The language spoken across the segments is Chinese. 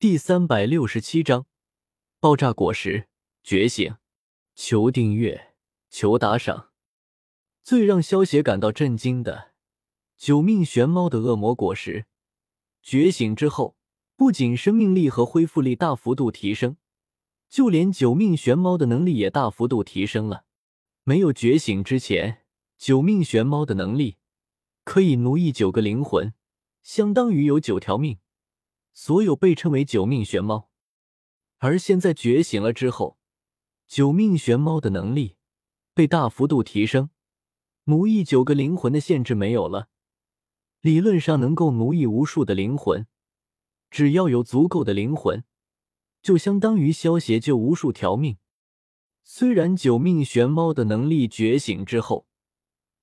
第三百六十七章爆炸果实觉醒。求订阅，求打赏。最让萧邪感到震惊的，九命玄猫的恶魔果实觉醒之后，不仅生命力和恢复力大幅度提升，就连九命玄猫的能力也大幅度提升了。没有觉醒之前，九命玄猫的能力可以奴役九个灵魂，相当于有九条命。所有被称为九命玄猫，而现在觉醒了之后，九命玄猫的能力被大幅度提升，奴役九个灵魂的限制没有了，理论上能够奴役无数的灵魂。只要有足够的灵魂，就相当于消邪救无数条命。虽然九命玄猫的能力觉醒之后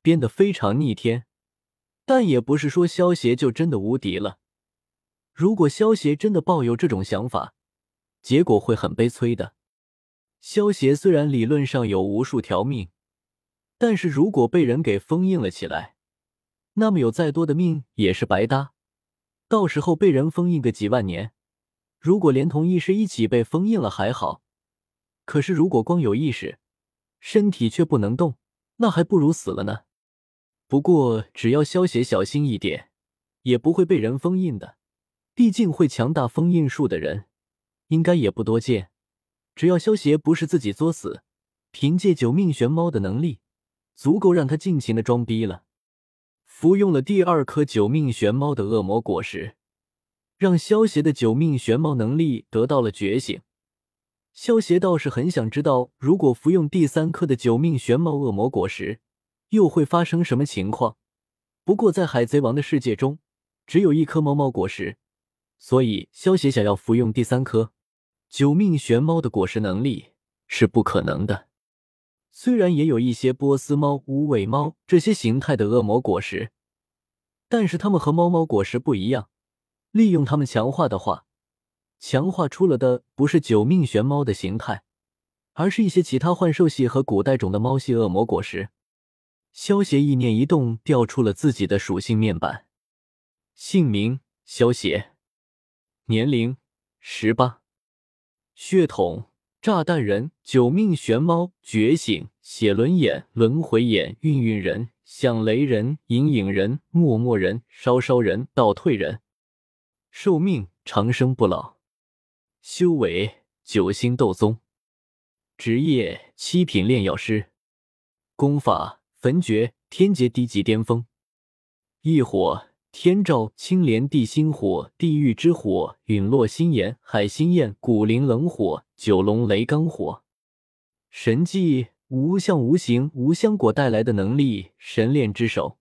变得非常逆天，但也不是说消邪就真的无敌了。如果萧协真的抱有这种想法，结果会很悲催的。萧协虽然理论上有无数条命，但是如果被人给封印了起来，那么有再多的命也是白搭。到时候被人封印个几万年，如果连同意识一起被封印了还好，可是如果光有意识，身体却不能动，那还不如死了呢。不过只要萧协小心一点，也不会被人封印的。毕竟会强大封印术的人，应该也不多见。只要萧协不是自己作死，凭借九命玄猫的能力，足够让他尽情的装逼了。服用了第二颗九命玄猫的恶魔果实，让萧协的九命玄猫能力得到了觉醒。萧协倒是很想知道，如果服用第三颗的九命玄猫恶魔果实，又会发生什么情况。不过在海贼王的世界中，只有一颗猫猫果实。所以，萧协想要服用第三颗九命玄猫的果实，能力是不可能的。虽然也有一些波斯猫、无尾猫这些形态的恶魔果实，但是它们和猫猫果实不一样。利用它们强化的话，强化出了的不是九命玄猫的形态，而是一些其他幻兽系和古代种的猫系恶魔果实。萧协意念一动，调出了自己的属性面板，姓名：萧协。年龄十八，血统炸弹人，九命玄猫觉醒，血轮眼、轮回眼、运运人、响雷人、隐隐人、默默人、烧烧人、倒退人，寿命长生不老，修为九星斗宗，职业七品炼药师，功法焚诀天劫低级巅峰，异火。天照、青莲、地心火、地狱之火、陨落心炎、海心焰、古灵冷火、九龙雷罡火。神技无相无形无香果带来的能力，神炼之手。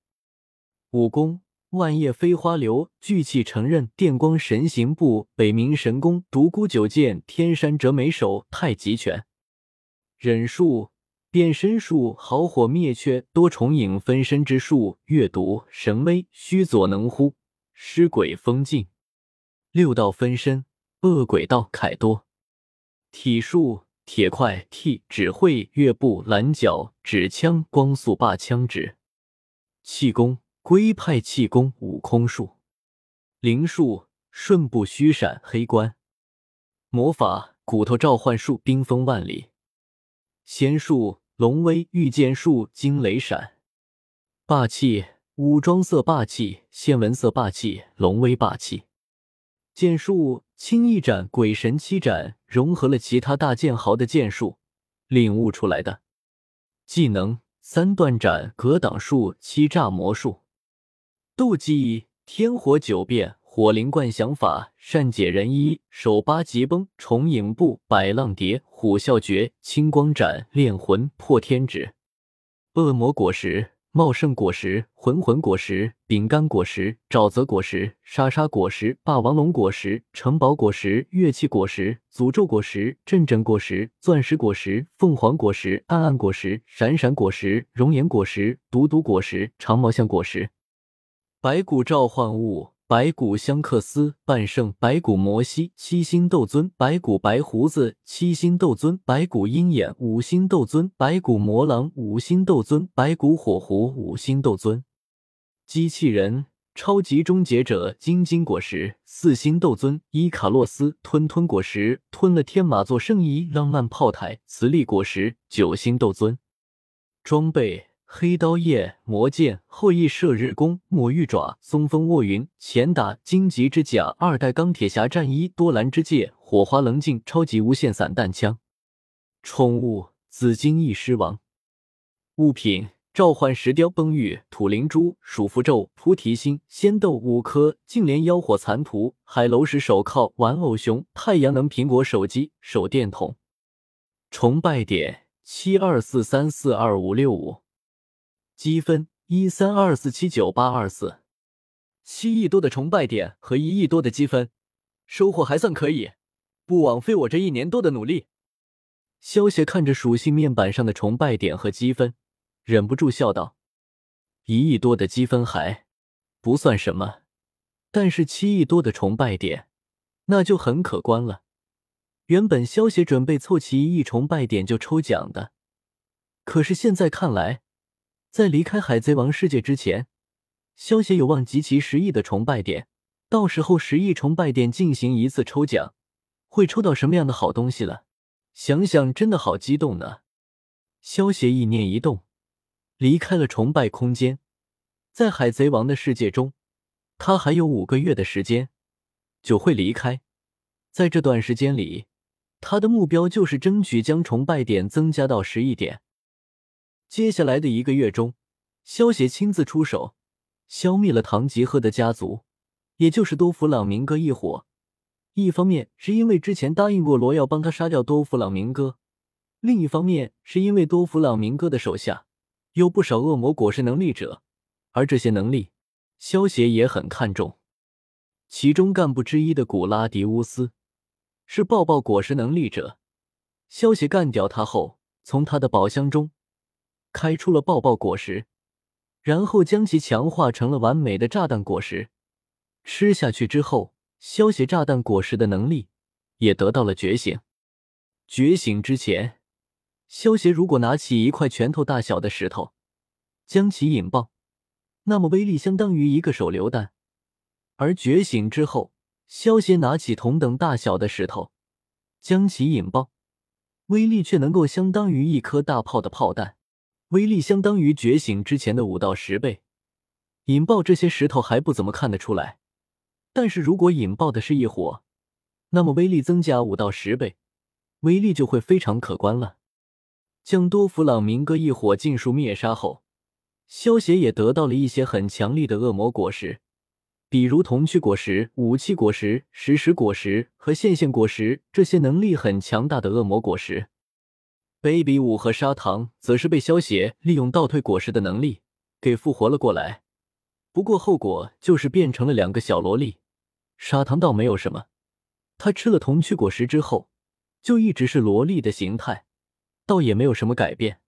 武功万叶飞花流、聚气成刃、电光神行步、北冥神功、独孤九剑、天山折梅手、太极拳。忍术。变身术、好火灭却、多重影分身之术、阅读神威、虚左能乎、尸鬼封禁、六道分身、恶鬼道凯多、体术、铁块替、指挥、月步蓝角、指枪、光速霸枪指、气功、龟派气功、悟空术、灵术、瞬步虚闪、黑关、魔法、骨头召唤术、冰封万里、仙术。龙威御剑术，惊雷闪；霸气武装色霸气，仙文色霸气，龙威霸气。剑术轻易斩，鬼神七斩，融合了其他大剑豪的剑术，领悟出来的。技能三段斩，格挡术，七炸魔术。斗技天火九变。火灵冠想法、善解人意、手八极崩、重影步、百浪蝶、虎啸诀、青光斩、炼魂、破天指、恶魔果实、茂盛果实、魂魂果实、饼干果实、沼泽果实、沙沙果实、霸王龙果实、城堡果实、乐器果实、诅咒果实、阵阵果实、钻石果实、凤凰果实、暗暗果实、闪闪果实、熔岩果实、毒毒果实、长毛象果实、白骨召唤物。白骨香克斯、半圣、白骨摩西、七星斗尊、白骨白胡子、七星斗尊、白骨鹰眼、五星斗尊、白骨魔狼、五星斗尊、白骨火狐、五星斗尊。机器人超级终结者晶晶果实，四星斗尊伊卡洛斯吞吞果实，吞了天马座圣衣浪漫炮台磁力果实，九星斗尊装备黑刀叶魔剑后羿射日弓魔玉爪松风卧云前打荆棘之甲二代钢铁侠战衣多兰之戒火花棱镜超级无限散弹枪宠物紫金翼狮王物品。召唤石雕、崩玉、土灵珠、鼠符咒、菩提心、仙豆五颗、净莲妖火残图、海楼石手铐、玩偶熊、太阳能苹果手机、手电筒。崇拜点七二四三四二五六五，积分一三二四七九八二四，七亿多的崇拜点和一亿多的积分，收获还算可以，不枉费我这一年多的努力。萧协看着属性面板上的崇拜点和积分。忍不住笑道：“一亿多的积分还不算什么，但是七亿多的崇拜点，那就很可观了。原本萧协准备凑齐一亿崇拜点就抽奖的，可是现在看来，在离开海贼王世界之前，萧协有望集齐十亿的崇拜点。到时候十亿崇拜点进行一次抽奖，会抽到什么样的好东西了？想想真的好激动呢。”萧协意念一动。离开了崇拜空间，在海贼王的世界中，他还有五个月的时间就会离开。在这段时间里，他的目标就是争取将崇拜点增加到十亿点。接下来的一个月中，萧协亲自出手，消灭了唐吉诃德家族，也就是多弗朗明哥一伙。一方面是因为之前答应过罗要帮他杀掉多弗朗明哥，另一方面是因为多弗朗明哥的手下。有不少恶魔果实能力者，而这些能力，萧协也很看重。其中干部之一的古拉迪乌斯是爆爆果实能力者，萧协干掉他后，从他的宝箱中开出了爆爆果实，然后将其强化成了完美的炸弹果实。吃下去之后，萧协炸弹果实的能力也得到了觉醒。觉醒之前。萧协如果拿起一块拳头大小的石头，将其引爆，那么威力相当于一个手榴弹；而觉醒之后，萧协拿起同等大小的石头，将其引爆，威力却能够相当于一颗大炮的炮弹，威力相当于觉醒之前的五到十倍。引爆这些石头还不怎么看得出来，但是如果引爆的是一火，那么威力增加五到十倍，威力就会非常可观了。将多弗朗明哥一伙尽数灭杀后，萧协也得到了一些很强力的恶魔果实，比如铜躯果实、武器果实、石石果实和线线果实这些能力很强大的恶魔果实。Baby 五和砂糖则是被萧协利用倒退果实的能力给复活了过来，不过后果就是变成了两个小萝莉。砂糖倒没有什么，他吃了童趣果实之后就一直是萝莉的形态。倒也没有什么改变。